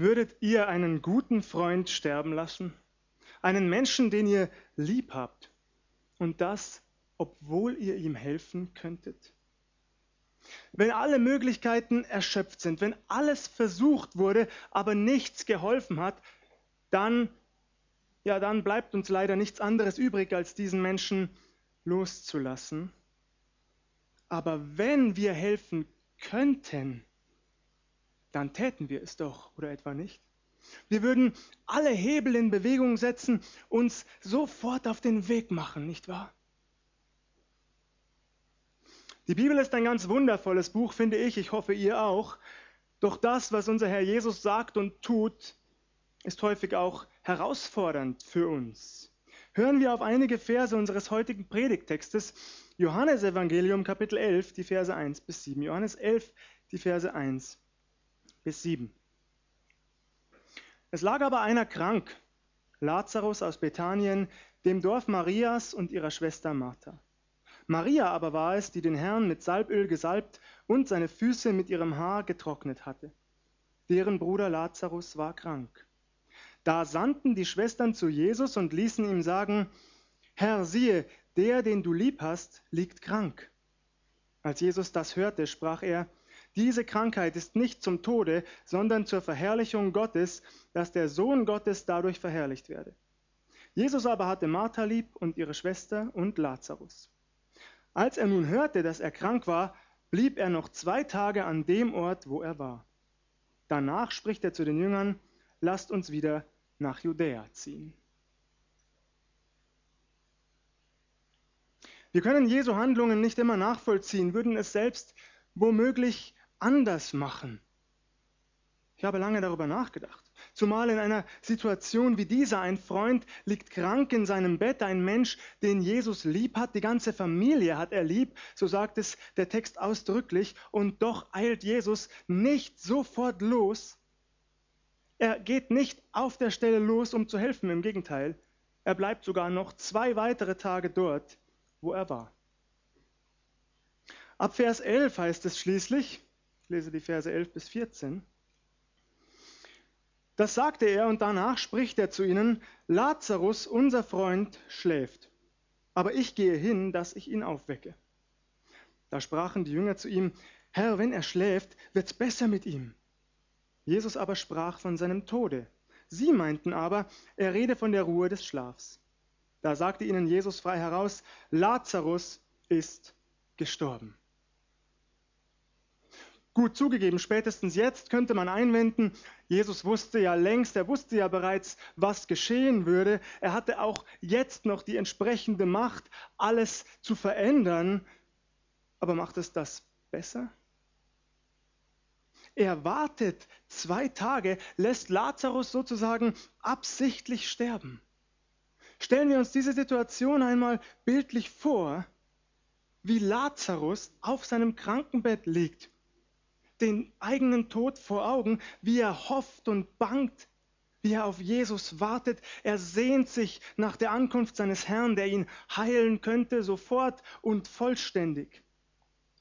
würdet ihr einen guten Freund sterben lassen? Einen Menschen, den ihr lieb habt? Und das, obwohl ihr ihm helfen könntet? Wenn alle Möglichkeiten erschöpft sind, wenn alles versucht wurde, aber nichts geholfen hat, dann, ja, dann bleibt uns leider nichts anderes übrig, als diesen Menschen loszulassen. Aber wenn wir helfen könnten, dann täten wir es doch, oder etwa nicht? Wir würden alle Hebel in Bewegung setzen, uns sofort auf den Weg machen, nicht wahr? Die Bibel ist ein ganz wundervolles Buch, finde ich, ich hoffe ihr auch. Doch das, was unser Herr Jesus sagt und tut, ist häufig auch herausfordernd für uns. Hören wir auf einige Verse unseres heutigen Predigttextes, Johannes Evangelium Kapitel 11, die Verse 1 bis 7. Johannes 11, die Verse 1 bis 7. Es lag aber einer krank, Lazarus aus Bethanien, dem Dorf Marias und ihrer Schwester Martha. Maria aber war es, die den Herrn mit Salböl gesalbt und seine Füße mit ihrem Haar getrocknet hatte. Deren Bruder Lazarus war krank. Da sandten die Schwestern zu Jesus und ließen ihm sagen, Herr, siehe, der, den du lieb hast, liegt krank. Als Jesus das hörte, sprach er, diese Krankheit ist nicht zum Tode, sondern zur Verherrlichung Gottes, dass der Sohn Gottes dadurch verherrlicht werde. Jesus aber hatte Martha lieb und ihre Schwester und Lazarus. Als er nun hörte, dass er krank war, blieb er noch zwei Tage an dem Ort, wo er war. Danach spricht er zu den Jüngern, lasst uns wieder nach Judäa ziehen. Wir können Jesu Handlungen nicht immer nachvollziehen, würden es selbst womöglich anders machen. Ich habe lange darüber nachgedacht. Zumal in einer Situation wie dieser ein Freund liegt krank in seinem Bett, ein Mensch, den Jesus lieb hat, die ganze Familie hat er lieb, so sagt es der Text ausdrücklich, und doch eilt Jesus nicht sofort los. Er geht nicht auf der Stelle los, um zu helfen, im Gegenteil, er bleibt sogar noch zwei weitere Tage dort, wo er war. Ab Vers 11 heißt es schließlich, ich lese die Verse 11 bis 14. Das sagte er und danach spricht er zu ihnen, Lazarus, unser Freund, schläft, aber ich gehe hin, dass ich ihn aufwecke. Da sprachen die Jünger zu ihm, Herr, wenn er schläft, wird's besser mit ihm. Jesus aber sprach von seinem Tode. Sie meinten aber, er rede von der Ruhe des Schlafs. Da sagte ihnen Jesus frei heraus, Lazarus ist gestorben. Gut zugegeben, spätestens jetzt könnte man einwenden, Jesus wusste ja längst, er wusste ja bereits, was geschehen würde. Er hatte auch jetzt noch die entsprechende Macht, alles zu verändern. Aber macht es das besser? Er wartet zwei Tage, lässt Lazarus sozusagen absichtlich sterben. Stellen wir uns diese Situation einmal bildlich vor, wie Lazarus auf seinem Krankenbett liegt den eigenen Tod vor Augen, wie er hofft und bangt, wie er auf Jesus wartet. Er sehnt sich nach der Ankunft seines Herrn, der ihn heilen könnte, sofort und vollständig.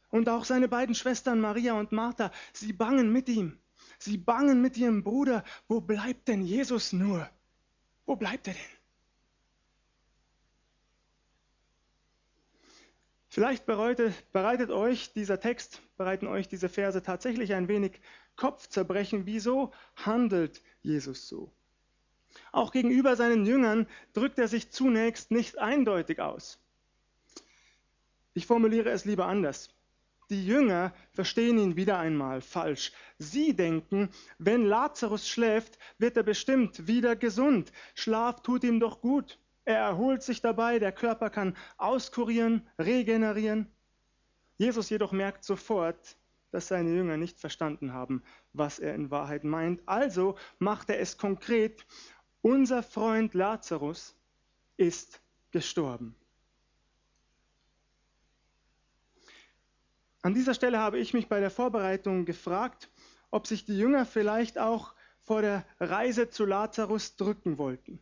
Und auch seine beiden Schwestern Maria und Martha, sie bangen mit ihm. Sie bangen mit ihrem Bruder. Wo bleibt denn Jesus nur? Wo bleibt er denn? Vielleicht bereitet, bereitet euch dieser Text, bereiten euch diese Verse tatsächlich ein wenig Kopfzerbrechen. Wieso handelt Jesus so? Auch gegenüber seinen Jüngern drückt er sich zunächst nicht eindeutig aus. Ich formuliere es lieber anders. Die Jünger verstehen ihn wieder einmal falsch. Sie denken, wenn Lazarus schläft, wird er bestimmt wieder gesund. Schlaf tut ihm doch gut. Er erholt sich dabei, der Körper kann auskurieren, regenerieren. Jesus jedoch merkt sofort, dass seine Jünger nicht verstanden haben, was er in Wahrheit meint. Also macht er es konkret. Unser Freund Lazarus ist gestorben. An dieser Stelle habe ich mich bei der Vorbereitung gefragt, ob sich die Jünger vielleicht auch vor der Reise zu Lazarus drücken wollten.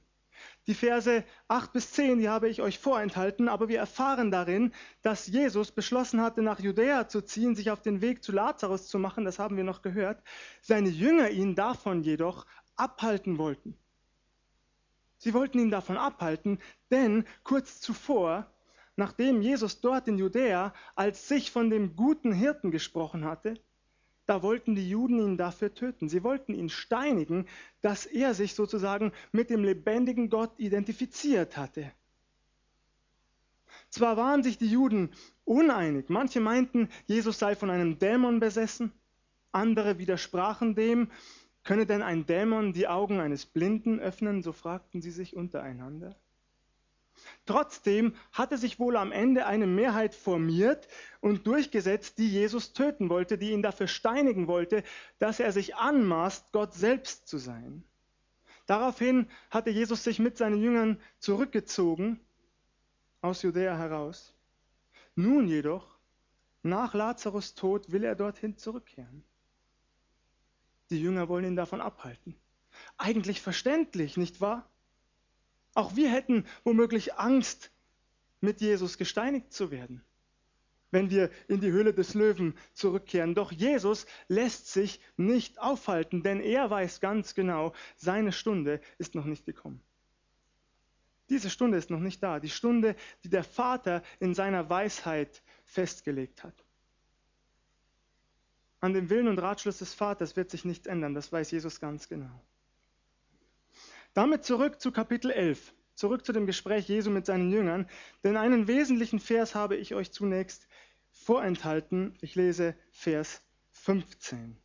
Die Verse 8 bis 10, die habe ich euch vorenthalten, aber wir erfahren darin, dass Jesus beschlossen hatte, nach Judäa zu ziehen, sich auf den Weg zu Lazarus zu machen, das haben wir noch gehört, seine Jünger ihn davon jedoch abhalten wollten. Sie wollten ihn davon abhalten, denn kurz zuvor, nachdem Jesus dort in Judäa als sich von dem guten Hirten gesprochen hatte, da wollten die Juden ihn dafür töten. Sie wollten ihn steinigen, dass er sich sozusagen mit dem lebendigen Gott identifiziert hatte. Zwar waren sich die Juden uneinig, manche meinten, Jesus sei von einem Dämon besessen, andere widersprachen dem, könne denn ein Dämon die Augen eines Blinden öffnen, so fragten sie sich untereinander. Trotzdem hatte sich wohl am Ende eine Mehrheit formiert und durchgesetzt, die Jesus töten wollte, die ihn dafür steinigen wollte, dass er sich anmaßt, Gott selbst zu sein. Daraufhin hatte Jesus sich mit seinen Jüngern zurückgezogen aus Judäa heraus. Nun jedoch, nach Lazarus Tod, will er dorthin zurückkehren. Die Jünger wollen ihn davon abhalten. Eigentlich verständlich, nicht wahr? Auch wir hätten womöglich Angst, mit Jesus gesteinigt zu werden, wenn wir in die Höhle des Löwen zurückkehren. Doch Jesus lässt sich nicht aufhalten, denn er weiß ganz genau, seine Stunde ist noch nicht gekommen. Diese Stunde ist noch nicht da, die Stunde, die der Vater in seiner Weisheit festgelegt hat. An dem Willen und Ratschluss des Vaters wird sich nichts ändern, das weiß Jesus ganz genau. Damit zurück zu Kapitel 11, zurück zu dem Gespräch Jesu mit seinen Jüngern, denn einen wesentlichen Vers habe ich euch zunächst vorenthalten. Ich lese Vers 15.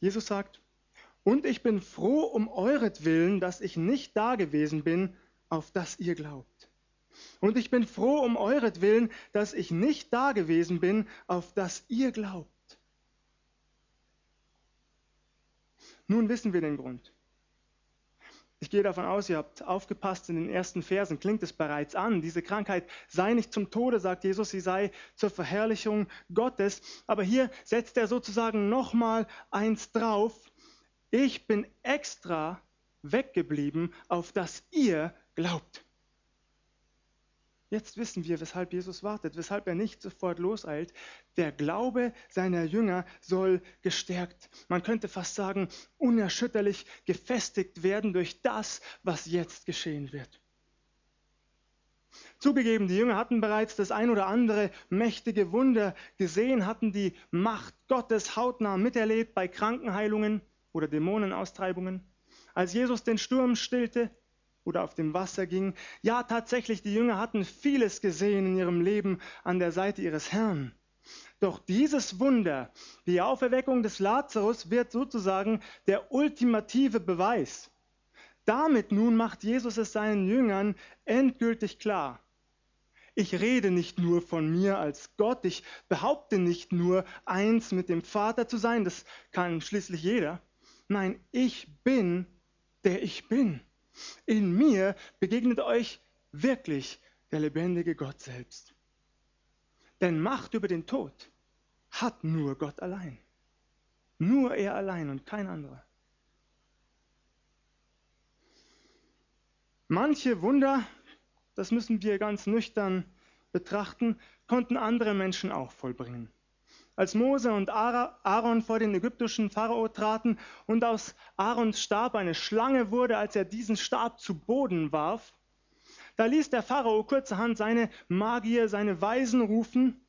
Jesus sagt, und ich bin froh um euretwillen, dass ich nicht da gewesen bin, auf das ihr glaubt. Und ich bin froh um euretwillen, dass ich nicht da gewesen bin, auf das ihr glaubt. Nun wissen wir den Grund. Ich gehe davon aus, ihr habt aufgepasst, in den ersten Versen klingt es bereits an. Diese Krankheit sei nicht zum Tode, sagt Jesus, sie sei zur Verherrlichung Gottes. Aber hier setzt er sozusagen nochmal eins drauf. Ich bin extra weggeblieben, auf das ihr glaubt. Jetzt wissen wir, weshalb Jesus wartet, weshalb er nicht sofort loseilt. Der Glaube seiner Jünger soll gestärkt, man könnte fast sagen, unerschütterlich gefestigt werden durch das, was jetzt geschehen wird. Zugegeben, die Jünger hatten bereits das ein oder andere mächtige Wunder gesehen, hatten die Macht Gottes hautnah miterlebt bei Krankenheilungen oder Dämonenaustreibungen. Als Jesus den Sturm stillte, oder auf dem Wasser ging. Ja, tatsächlich, die Jünger hatten vieles gesehen in ihrem Leben an der Seite ihres Herrn. Doch dieses Wunder, die Auferweckung des Lazarus, wird sozusagen der ultimative Beweis. Damit nun macht Jesus es seinen Jüngern endgültig klar. Ich rede nicht nur von mir als Gott, ich behaupte nicht nur eins mit dem Vater zu sein, das kann schließlich jeder. Nein, ich bin, der ich bin. In mir begegnet euch wirklich der lebendige Gott selbst. Denn Macht über den Tod hat nur Gott allein. Nur er allein und kein anderer. Manche Wunder, das müssen wir ganz nüchtern betrachten, konnten andere Menschen auch vollbringen. Als Mose und Aaron vor den ägyptischen Pharao traten und aus Aarons Stab eine Schlange wurde, als er diesen Stab zu Boden warf, da ließ der Pharao kurzerhand seine Magier, seine Weisen rufen.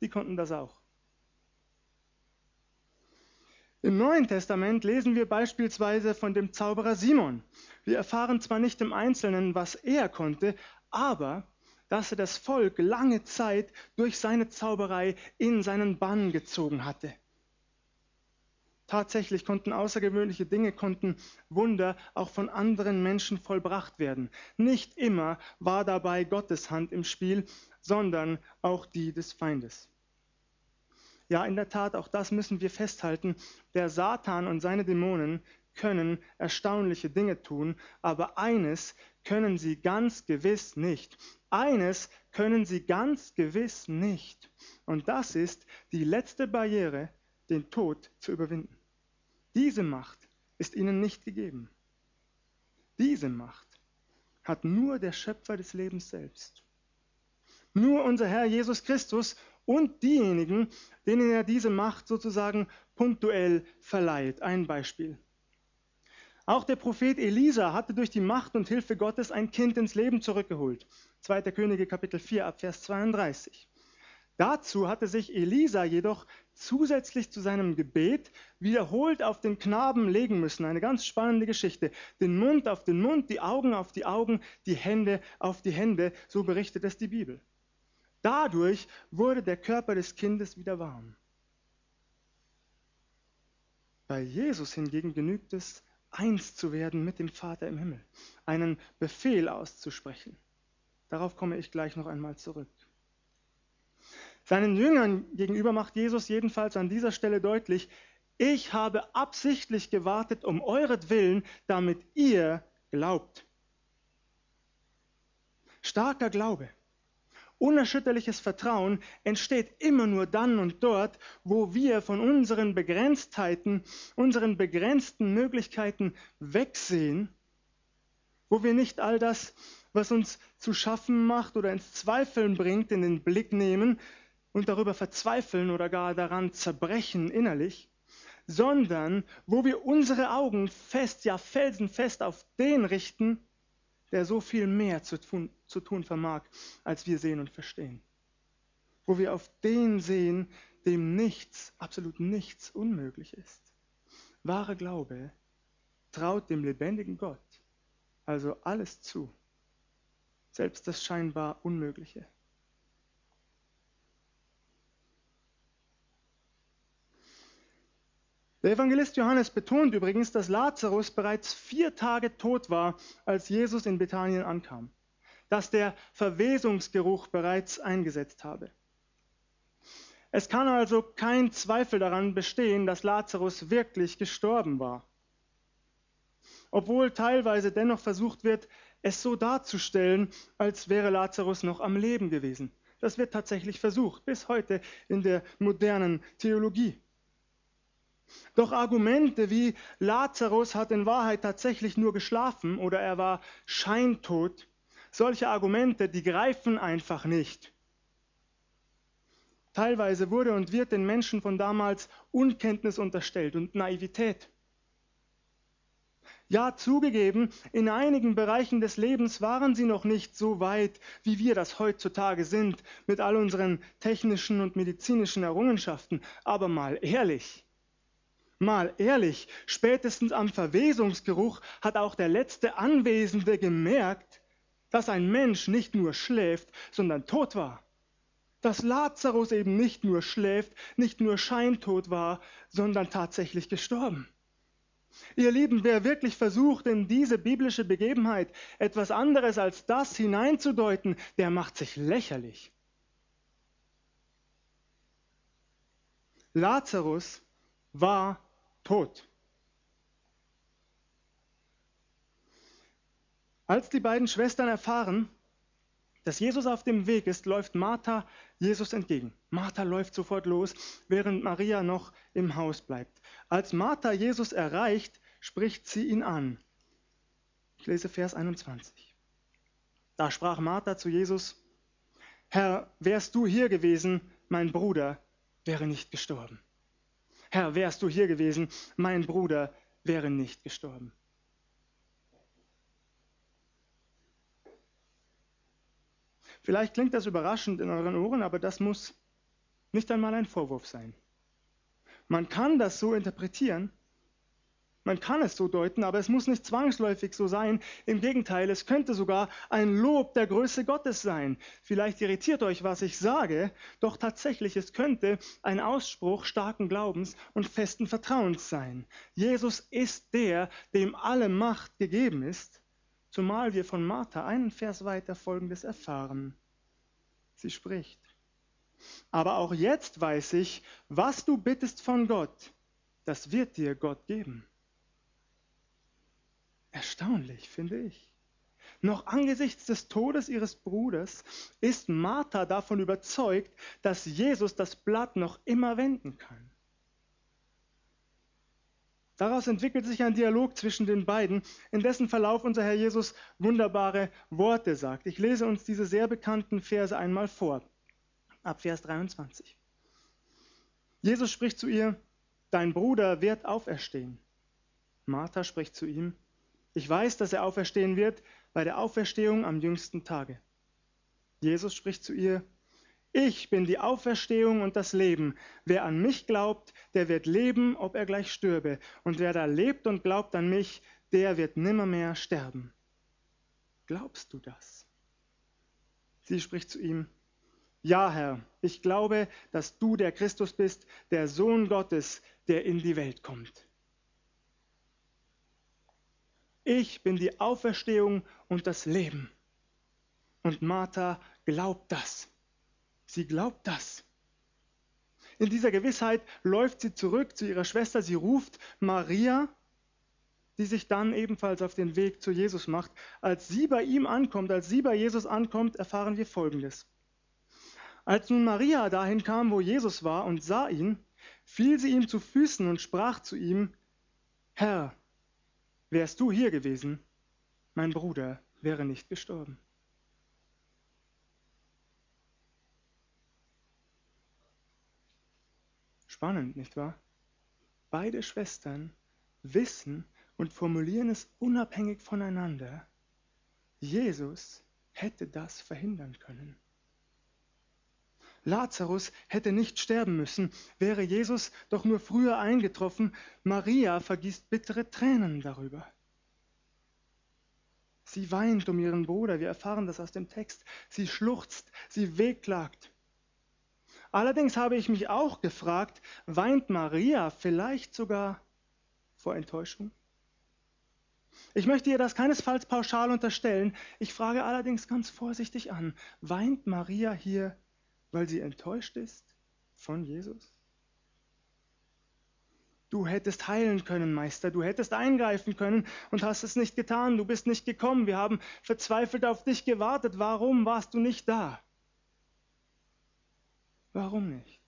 Die konnten das auch. Im Neuen Testament lesen wir beispielsweise von dem Zauberer Simon. Wir erfahren zwar nicht im Einzelnen, was er konnte, aber dass er das Volk lange Zeit durch seine Zauberei in seinen Bann gezogen hatte. Tatsächlich konnten außergewöhnliche Dinge, konnten Wunder auch von anderen Menschen vollbracht werden. Nicht immer war dabei Gottes Hand im Spiel, sondern auch die des Feindes. Ja, in der Tat, auch das müssen wir festhalten. Der Satan und seine Dämonen können erstaunliche Dinge tun, aber eines können sie ganz gewiss nicht. Eines können sie ganz gewiss nicht. Und das ist die letzte Barriere, den Tod zu überwinden. Diese Macht ist ihnen nicht gegeben. diese Macht hat nur der Schöpfer des Lebens selbst. Nur unser Herr Jesus Christus und diejenigen, denen er diese Macht sozusagen punktuell verleiht. Ein Beispiel. Auch der Prophet Elisa hatte durch die Macht und Hilfe Gottes ein Kind ins Leben zurückgeholt. 2. Könige Kapitel 4 ab Vers 32. Dazu hatte sich Elisa jedoch zusätzlich zu seinem Gebet wiederholt auf den Knaben legen müssen. Eine ganz spannende Geschichte. Den Mund auf den Mund, die Augen auf die Augen, die Hände auf die Hände, so berichtet es die Bibel. Dadurch wurde der Körper des Kindes wieder warm. Bei Jesus hingegen genügt es, eins zu werden mit dem Vater im Himmel, einen Befehl auszusprechen. Darauf komme ich gleich noch einmal zurück. Seinen Jüngern gegenüber macht Jesus jedenfalls an dieser Stelle deutlich, ich habe absichtlich gewartet um euretwillen, damit ihr glaubt. Starker Glaube Unerschütterliches Vertrauen entsteht immer nur dann und dort, wo wir von unseren Begrenztheiten, unseren begrenzten Möglichkeiten wegsehen, wo wir nicht all das, was uns zu schaffen macht oder ins Zweifeln bringt, in den Blick nehmen und darüber verzweifeln oder gar daran zerbrechen innerlich, sondern wo wir unsere Augen fest, ja felsenfest auf den richten, der so viel mehr zu tun, zu tun vermag, als wir sehen und verstehen. Wo wir auf den sehen, dem nichts, absolut nichts unmöglich ist. Wahre Glaube traut dem lebendigen Gott also alles zu, selbst das scheinbar Unmögliche. Der Evangelist Johannes betont übrigens, dass Lazarus bereits vier Tage tot war, als Jesus in Bethanien ankam, dass der Verwesungsgeruch bereits eingesetzt habe. Es kann also kein Zweifel daran bestehen, dass Lazarus wirklich gestorben war. Obwohl teilweise dennoch versucht wird, es so darzustellen, als wäre Lazarus noch am Leben gewesen. Das wird tatsächlich versucht, bis heute in der modernen Theologie. Doch Argumente wie Lazarus hat in Wahrheit tatsächlich nur geschlafen oder er war scheintot, solche Argumente, die greifen einfach nicht. Teilweise wurde und wird den Menschen von damals Unkenntnis unterstellt und Naivität. Ja, zugegeben, in einigen Bereichen des Lebens waren sie noch nicht so weit, wie wir das heutzutage sind, mit all unseren technischen und medizinischen Errungenschaften. Aber mal ehrlich, Mal ehrlich, spätestens am Verwesungsgeruch hat auch der letzte Anwesende gemerkt, dass ein Mensch nicht nur schläft, sondern tot war. Dass Lazarus eben nicht nur schläft, nicht nur scheintot war, sondern tatsächlich gestorben. Ihr Lieben, wer wirklich versucht, in diese biblische Begebenheit etwas anderes als das hineinzudeuten, der macht sich lächerlich. Lazarus war tot. Als die beiden Schwestern erfahren, dass Jesus auf dem Weg ist, läuft Martha Jesus entgegen. Martha läuft sofort los, während Maria noch im Haus bleibt. Als Martha Jesus erreicht, spricht sie ihn an. Ich lese Vers 21. Da sprach Martha zu Jesus, Herr, wärst du hier gewesen, mein Bruder wäre nicht gestorben. Herr, wärst du hier gewesen, mein Bruder wäre nicht gestorben. Vielleicht klingt das überraschend in euren Ohren, aber das muss nicht einmal ein Vorwurf sein. Man kann das so interpretieren, man kann es so deuten, aber es muss nicht zwangsläufig so sein. Im Gegenteil, es könnte sogar ein Lob der Größe Gottes sein. Vielleicht irritiert euch, was ich sage, doch tatsächlich, es könnte ein Ausspruch starken Glaubens und festen Vertrauens sein. Jesus ist der, dem alle Macht gegeben ist, zumal wir von Martha einen Vers weiter Folgendes erfahren. Sie spricht. Aber auch jetzt weiß ich, was du bittest von Gott, das wird dir Gott geben. Erstaunlich, finde ich. Noch angesichts des Todes ihres Bruders ist Martha davon überzeugt, dass Jesus das Blatt noch immer wenden kann. Daraus entwickelt sich ein Dialog zwischen den beiden, in dessen Verlauf unser Herr Jesus wunderbare Worte sagt. Ich lese uns diese sehr bekannten Verse einmal vor, ab Vers 23. Jesus spricht zu ihr, Dein Bruder wird auferstehen. Martha spricht zu ihm, Ich weiß, dass er auferstehen wird bei der Auferstehung am jüngsten Tage. Jesus spricht zu ihr, ich bin die Auferstehung und das Leben. Wer an mich glaubt, der wird leben, ob er gleich stürbe. Und wer da lebt und glaubt an mich, der wird nimmermehr sterben. Glaubst du das? Sie spricht zu ihm, Ja, Herr, ich glaube, dass du der Christus bist, der Sohn Gottes, der in die Welt kommt. Ich bin die Auferstehung und das Leben. Und Martha glaubt das. Sie glaubt das. In dieser Gewissheit läuft sie zurück zu ihrer Schwester. Sie ruft Maria, die sich dann ebenfalls auf den Weg zu Jesus macht. Als sie bei ihm ankommt, als sie bei Jesus ankommt, erfahren wir Folgendes. Als nun Maria dahin kam, wo Jesus war und sah ihn, fiel sie ihm zu Füßen und sprach zu ihm, Herr, wärst du hier gewesen, mein Bruder wäre nicht gestorben. Spannend, nicht wahr? Beide Schwestern wissen und formulieren es unabhängig voneinander. Jesus hätte das verhindern können. Lazarus hätte nicht sterben müssen, wäre Jesus doch nur früher eingetroffen. Maria vergießt bittere Tränen darüber. Sie weint um ihren Bruder, wir erfahren das aus dem Text. Sie schluchzt, sie wehklagt. Allerdings habe ich mich auch gefragt, weint Maria vielleicht sogar vor Enttäuschung? Ich möchte ihr das keinesfalls pauschal unterstellen. Ich frage allerdings ganz vorsichtig an, weint Maria hier, weil sie enttäuscht ist von Jesus? Du hättest heilen können, Meister, du hättest eingreifen können und hast es nicht getan, du bist nicht gekommen, wir haben verzweifelt auf dich gewartet, warum warst du nicht da? Warum nicht?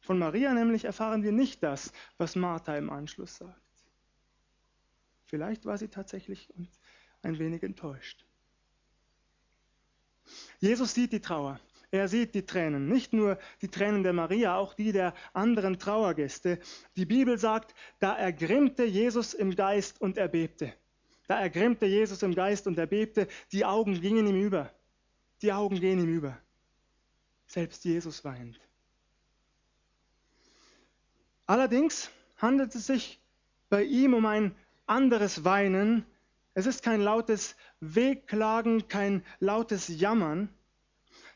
Von Maria nämlich erfahren wir nicht das, was Martha im Anschluss sagt. Vielleicht war sie tatsächlich ein wenig enttäuscht. Jesus sieht die Trauer. Er sieht die Tränen, nicht nur die Tränen der Maria, auch die der anderen Trauergäste. Die Bibel sagt, da ergrimmte Jesus im Geist und erbebte. Da ergrimmte Jesus im Geist und erbebte, die Augen gingen ihm über. Die Augen gehen ihm über. Selbst Jesus weint. Allerdings handelt es sich bei ihm um ein anderes Weinen. Es ist kein lautes Wehklagen, kein lautes Jammern.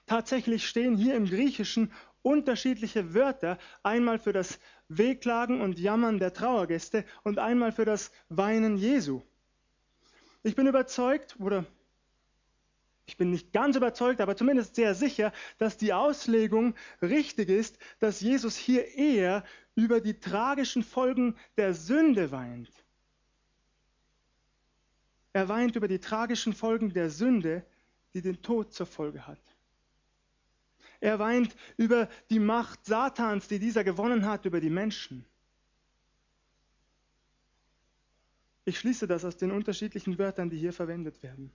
Tatsächlich stehen hier im Griechischen unterschiedliche Wörter, einmal für das Wehklagen und Jammern der Trauergäste und einmal für das Weinen Jesu. Ich bin überzeugt, oder ich bin nicht ganz überzeugt, aber zumindest sehr sicher, dass die Auslegung richtig ist, dass Jesus hier eher über die tragischen Folgen der Sünde weint. Er weint über die tragischen Folgen der Sünde, die den Tod zur Folge hat. Er weint über die Macht Satans, die dieser gewonnen hat über die Menschen. Ich schließe das aus den unterschiedlichen Wörtern, die hier verwendet werden.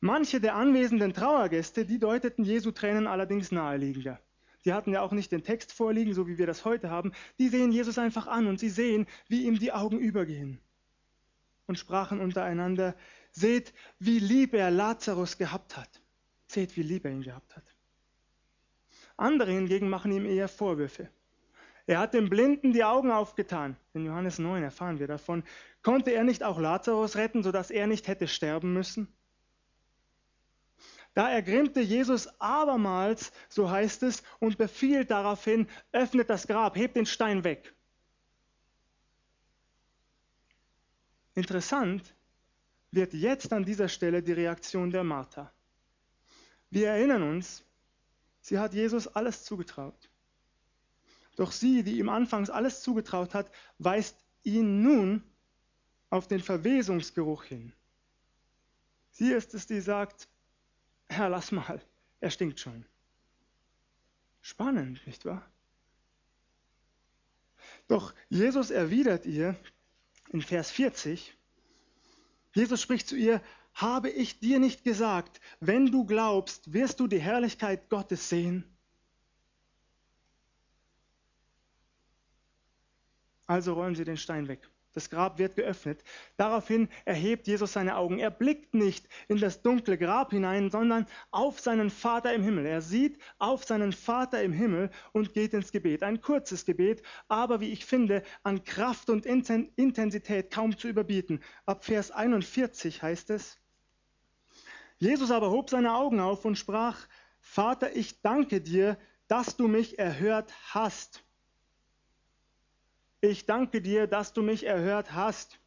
Manche der anwesenden Trauergäste, die deuteten Jesu Tränen allerdings naheliegender. Die hatten ja auch nicht den Text vorliegen, so wie wir das heute haben. Die sehen Jesus einfach an und sie sehen, wie ihm die Augen übergehen. Und sprachen untereinander, seht, wie lieb er Lazarus gehabt hat. Seht, wie lieb er ihn gehabt hat. Andere hingegen machen ihm eher Vorwürfe. Er hat dem Blinden die Augen aufgetan. In Johannes 9 erfahren wir davon. Konnte er nicht auch Lazarus retten, sodass er nicht hätte sterben müssen? Da ergrimmte Jesus abermals, so heißt es, und befiehlt daraufhin, öffnet das Grab, hebt den Stein weg. Interessant wird jetzt an dieser Stelle die Reaktion der Martha. Wir erinnern uns, sie hat Jesus alles zugetraut. Doch sie, die ihm anfangs alles zugetraut hat, weist ihn nun auf den Verwesungsgeruch hin. Sie ist es, die sagt, Herr, lass mal, er stinkt schon. Spannend, nicht wahr? Doch Jesus erwidert ihr in Vers 40, Jesus spricht zu ihr, habe ich dir nicht gesagt, wenn du glaubst, wirst du die Herrlichkeit Gottes sehen? Also rollen sie den Stein weg. Das Grab wird geöffnet. Daraufhin erhebt Jesus seine Augen. Er blickt nicht in das dunkle Grab hinein, sondern auf seinen Vater im Himmel. Er sieht auf seinen Vater im Himmel und geht ins Gebet. Ein kurzes Gebet, aber wie ich finde, an Kraft und Intensität kaum zu überbieten. Ab Vers 41 heißt es, Jesus aber hob seine Augen auf und sprach, Vater, ich danke dir, dass du mich erhört hast ich danke dir, dass du mich erhört hast.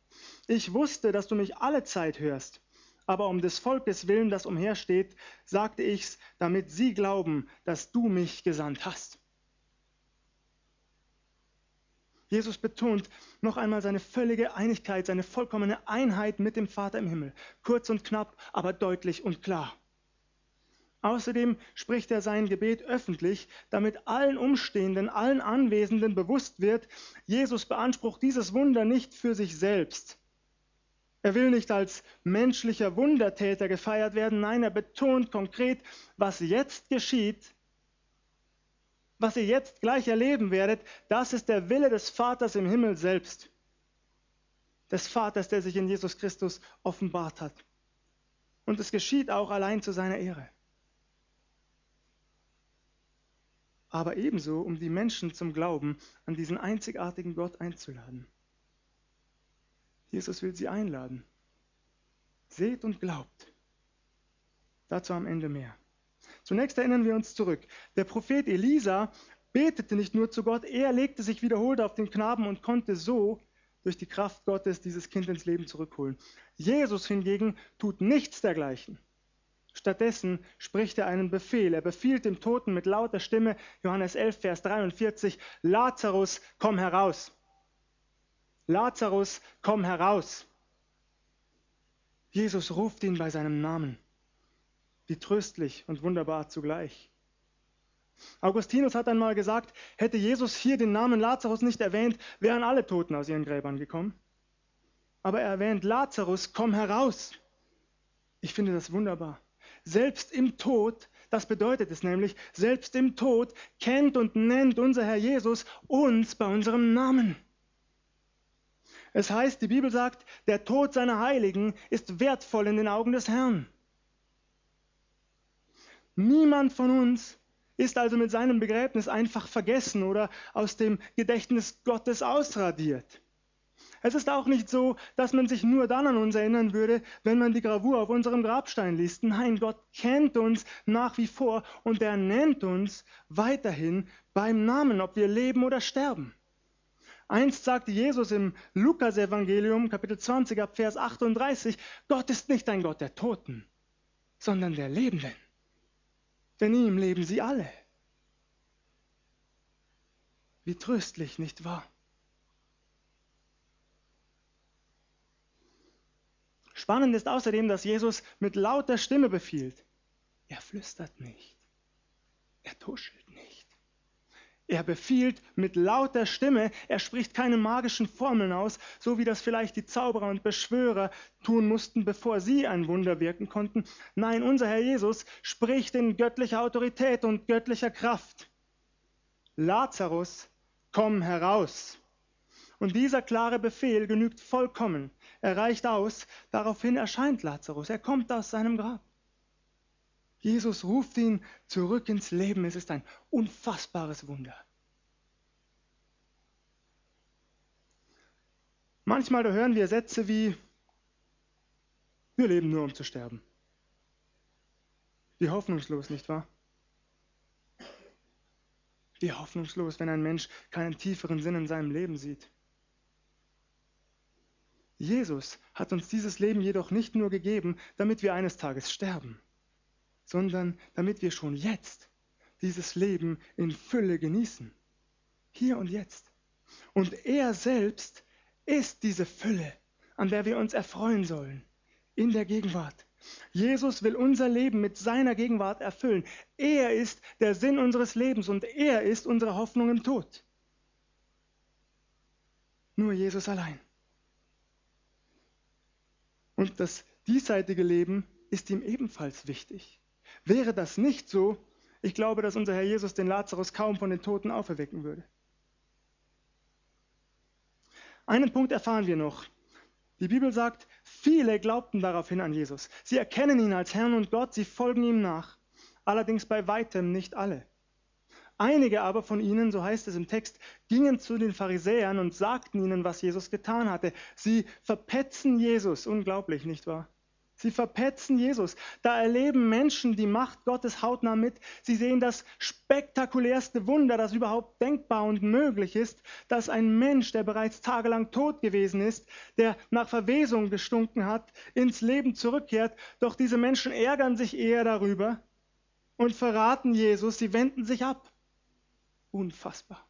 Ich wusste, dass du mich alle Zeit hörst. Aber um des Volkes willen, das umhersteht, sagte ich's, damit sie glauben, dass du mich gesandt hast. Jesus betont noch einmal seine völlige Einigkeit, seine vollkommene Einheit mit dem Vater im Himmel. Kurz und knapp, aber deutlich und klar. Außerdem spricht er sein Gebet öffentlich, damit allen Umstehenden, allen Anwesenden bewusst wird, Jesus beansprucht dieses Wunder nicht für sich selbst. Er will nicht als menschlicher Wundertäter gefeiert werden, nein, er betont konkret, was jetzt geschieht, was ihr jetzt gleich erleben werdet, das ist der Wille des Vaters im Himmel selbst, des Vaters, der sich in Jesus Christus offenbart hat. Und es geschieht auch allein zu seiner Ehre. Aber ebenso um die Menschen zum Glauben an diesen einzigartigen Gott einzuladen. Jesus will sie einladen. Seht und glaubt. Dazu am Ende mehr. Zunächst erinnern wir uns zurück. Der Prophet Elisa betete nicht nur zu Gott, er legte sich wiederholt auf den Knaben und konnte so durch die Kraft Gottes dieses Kind ins Leben zurückholen. Jesus hingegen tut nichts dergleichen. Stattdessen spricht er einen Befehl. Er befiehlt dem Toten mit lauter Stimme, Johannes 11, Vers 43, Lazarus, komm heraus. Lazarus, komm heraus. Jesus ruft ihn bei seinem Namen. Wie tröstlich und wunderbar zugleich. Augustinus hat einmal gesagt, hätte Jesus hier den Namen Lazarus nicht erwähnt, wären alle Toten aus ihren Gräbern gekommen. Aber er erwähnt Lazarus, komm heraus. Ich finde das wunderbar. Selbst im Tod, das bedeutet es nämlich, selbst im Tod kennt und nennt unser Herr Jesus uns bei unserem Namen. Es heißt, die Bibel sagt, der Tod seiner Heiligen ist wertvoll in den Augen des Herrn. Niemand von uns ist also mit seinem Begräbnis einfach vergessen oder aus dem Gedächtnis Gottes ausradiert. Es ist auch nicht so, dass man sich nur dann an uns erinnern würde, wenn man die Gravur auf unserem Grabstein liest. Nein, Gott kennt uns nach wie vor und er nennt uns weiterhin beim Namen, ob wir leben oder sterben. Einst sagte Jesus im Lukasevangelium, Kapitel 20, ab Vers 38, Gott ist nicht ein Gott der Toten, sondern der Lebenden. Denn ihm leben sie alle. Wie tröstlich, nicht wahr? Spannend ist außerdem, dass Jesus mit lauter Stimme befiehlt. Er flüstert nicht. Er tuschelt nicht. Er befiehlt mit lauter Stimme, er spricht keine magischen Formeln aus, so wie das vielleicht die Zauberer und Beschwörer tun mussten, bevor sie ein Wunder wirken konnten. Nein, unser Herr Jesus spricht in göttlicher Autorität und göttlicher Kraft. Lazarus, komm heraus. Und dieser klare Befehl genügt vollkommen. Er reicht aus. Daraufhin erscheint Lazarus. Er kommt aus seinem Grab. Jesus ruft ihn zurück ins Leben. Es ist ein unfassbares Wunder. Manchmal hören wir Sätze wie, wir leben nur, um zu sterben. Wie hoffnungslos, nicht wahr? Wie hoffnungslos, wenn ein Mensch keinen tieferen Sinn in seinem Leben sieht. Jesus hat uns dieses Leben jedoch nicht nur gegeben, damit wir eines Tages sterben, sondern damit wir schon jetzt dieses Leben in Fülle genießen. Hier und jetzt. Und er selbst ist diese Fülle, an der wir uns erfreuen sollen, in der Gegenwart. Jesus will unser Leben mit seiner Gegenwart erfüllen. Er ist der Sinn unseres Lebens und er ist unsere Hoffnung im Tod. Nur Jesus allein. Und das diesseitige Leben ist ihm ebenfalls wichtig. Wäre das nicht so, ich glaube, dass unser Herr Jesus den Lazarus kaum von den Toten auferwecken würde. Einen Punkt erfahren wir noch. Die Bibel sagt, viele glaubten daraufhin an Jesus. Sie erkennen ihn als Herrn und Gott, sie folgen ihm nach. Allerdings bei weitem nicht alle. Einige aber von ihnen, so heißt es im Text, gingen zu den Pharisäern und sagten ihnen, was Jesus getan hatte. Sie verpetzen Jesus. Unglaublich, nicht wahr? Sie verpetzen Jesus. Da erleben Menschen die Macht Gottes hautnah mit. Sie sehen das spektakulärste Wunder, das überhaupt denkbar und möglich ist, dass ein Mensch, der bereits tagelang tot gewesen ist, der nach Verwesung gestunken hat, ins Leben zurückkehrt. Doch diese Menschen ärgern sich eher darüber und verraten Jesus. Sie wenden sich ab. Unfassbar.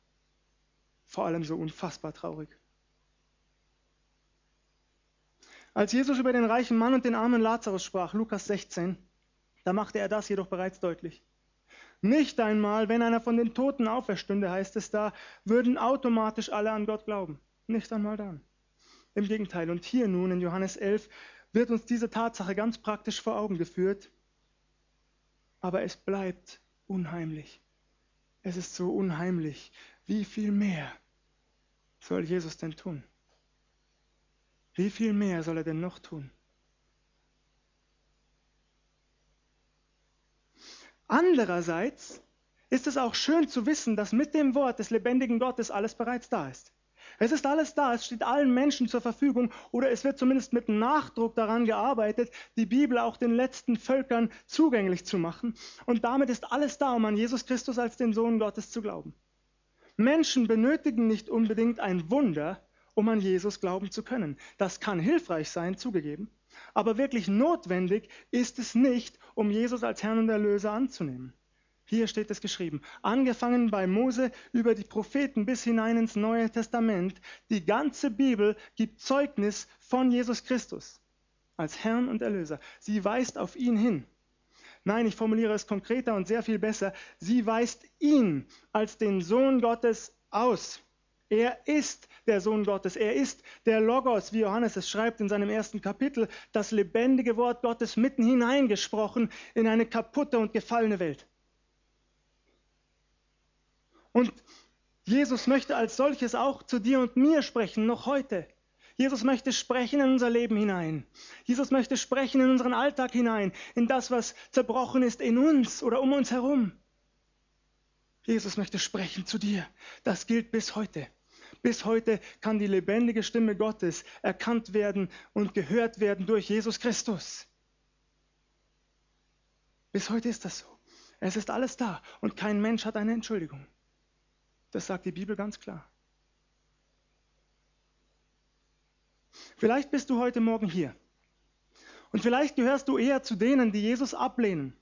Vor allem so unfassbar traurig. Als Jesus über den reichen Mann und den armen Lazarus sprach, Lukas 16, da machte er das jedoch bereits deutlich. Nicht einmal, wenn einer von den Toten auferstünde, heißt es da, würden automatisch alle an Gott glauben. Nicht einmal dann. Im Gegenteil. Und hier nun in Johannes 11 wird uns diese Tatsache ganz praktisch vor Augen geführt. Aber es bleibt unheimlich. Es ist so unheimlich. Wie viel mehr soll Jesus denn tun? Wie viel mehr soll er denn noch tun? Andererseits ist es auch schön zu wissen, dass mit dem Wort des lebendigen Gottes alles bereits da ist. Es ist alles da, es steht allen Menschen zur Verfügung oder es wird zumindest mit Nachdruck daran gearbeitet, die Bibel auch den letzten Völkern zugänglich zu machen. Und damit ist alles da, um an Jesus Christus als den Sohn Gottes zu glauben. Menschen benötigen nicht unbedingt ein Wunder, um an Jesus glauben zu können. Das kann hilfreich sein, zugegeben, aber wirklich notwendig ist es nicht, um Jesus als Herrn und Erlöser anzunehmen. Hier steht es geschrieben, angefangen bei Mose über die Propheten bis hinein ins Neue Testament, die ganze Bibel gibt Zeugnis von Jesus Christus als Herrn und Erlöser. Sie weist auf ihn hin. Nein, ich formuliere es konkreter und sehr viel besser. Sie weist ihn als den Sohn Gottes aus. Er ist der Sohn Gottes. Er ist der Logos, wie Johannes es schreibt in seinem ersten Kapitel, das lebendige Wort Gottes mitten hineingesprochen in eine kaputte und gefallene Welt. Und Jesus möchte als solches auch zu dir und mir sprechen, noch heute. Jesus möchte sprechen in unser Leben hinein. Jesus möchte sprechen in unseren Alltag hinein, in das, was zerbrochen ist in uns oder um uns herum. Jesus möchte sprechen zu dir. Das gilt bis heute. Bis heute kann die lebendige Stimme Gottes erkannt werden und gehört werden durch Jesus Christus. Bis heute ist das so. Es ist alles da und kein Mensch hat eine Entschuldigung. Das sagt die Bibel ganz klar. Vielleicht bist du heute Morgen hier. Und vielleicht gehörst du eher zu denen, die Jesus ablehnen.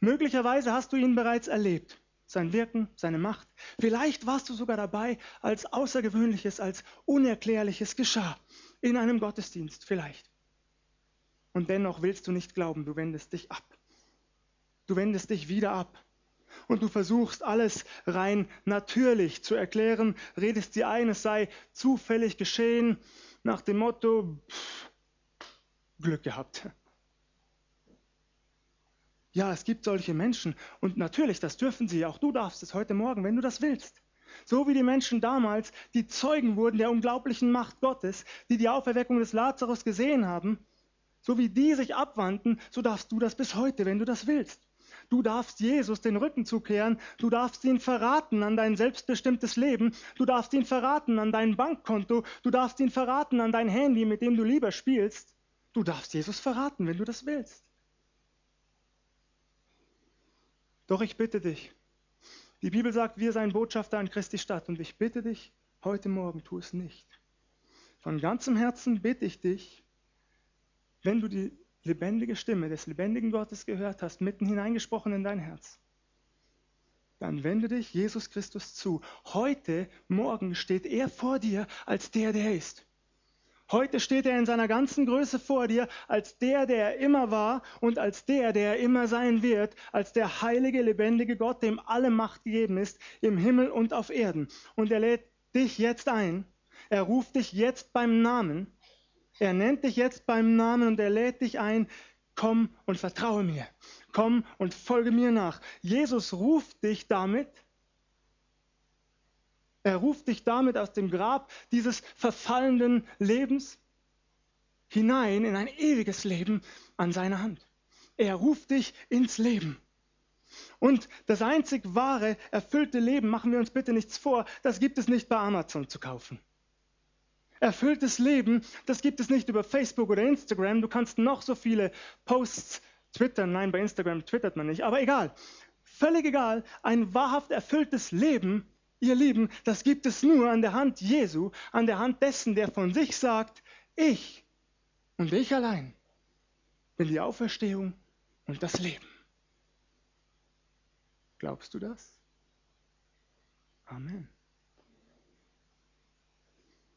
Möglicherweise hast du ihn bereits erlebt sein Wirken, seine Macht. Vielleicht warst du sogar dabei, als Außergewöhnliches, als Unerklärliches geschah. In einem Gottesdienst, vielleicht. Und dennoch willst du nicht glauben, du wendest dich ab. Du wendest dich wieder ab. Und du versuchst alles rein natürlich zu erklären, redest dir ein, es sei zufällig geschehen, nach dem Motto, pff, Glück gehabt. Ja, es gibt solche Menschen und natürlich, das dürfen sie, auch du darfst es heute Morgen, wenn du das willst. So wie die Menschen damals, die Zeugen wurden der unglaublichen Macht Gottes, die die Auferweckung des Lazarus gesehen haben, so wie die sich abwandten, so darfst du das bis heute, wenn du das willst. Du darfst Jesus den Rücken zukehren, du darfst ihn verraten an dein selbstbestimmtes Leben, du darfst ihn verraten an dein Bankkonto, du darfst ihn verraten an dein Handy, mit dem du lieber spielst. Du darfst Jesus verraten, wenn du das willst. Doch ich bitte dich, die Bibel sagt, wir seien Botschafter an Christi Stadt und ich bitte dich, heute Morgen tu es nicht. Von ganzem Herzen bitte ich dich, wenn du die lebendige Stimme des lebendigen Gottes gehört hast, mitten hineingesprochen in dein Herz, dann wende dich Jesus Christus zu. Heute, morgen steht er vor dir als der, der er ist. Heute steht er in seiner ganzen Größe vor dir als der, der er immer war und als der, der er immer sein wird, als der heilige, lebendige Gott, dem alle Macht gegeben ist, im Himmel und auf Erden. Und er lädt dich jetzt ein, Er ruft dich jetzt beim Namen. Er nennt dich jetzt beim Namen und er lädt dich ein, komm und vertraue mir. Komm und folge mir nach. Jesus ruft dich damit. Er ruft dich damit aus dem Grab dieses verfallenden Lebens hinein in ein ewiges Leben an seiner Hand. Er ruft dich ins Leben. Und das einzig wahre, erfüllte Leben, machen wir uns bitte nichts vor, das gibt es nicht bei Amazon zu kaufen. Erfülltes Leben, das gibt es nicht über Facebook oder Instagram. Du kannst noch so viele Posts twittern. Nein, bei Instagram twittert man nicht. Aber egal. Völlig egal. Ein wahrhaft erfülltes Leben, ihr Lieben, das gibt es nur an der Hand Jesu, an der Hand dessen, der von sich sagt, ich und ich allein bin die Auferstehung und das Leben. Glaubst du das? Amen.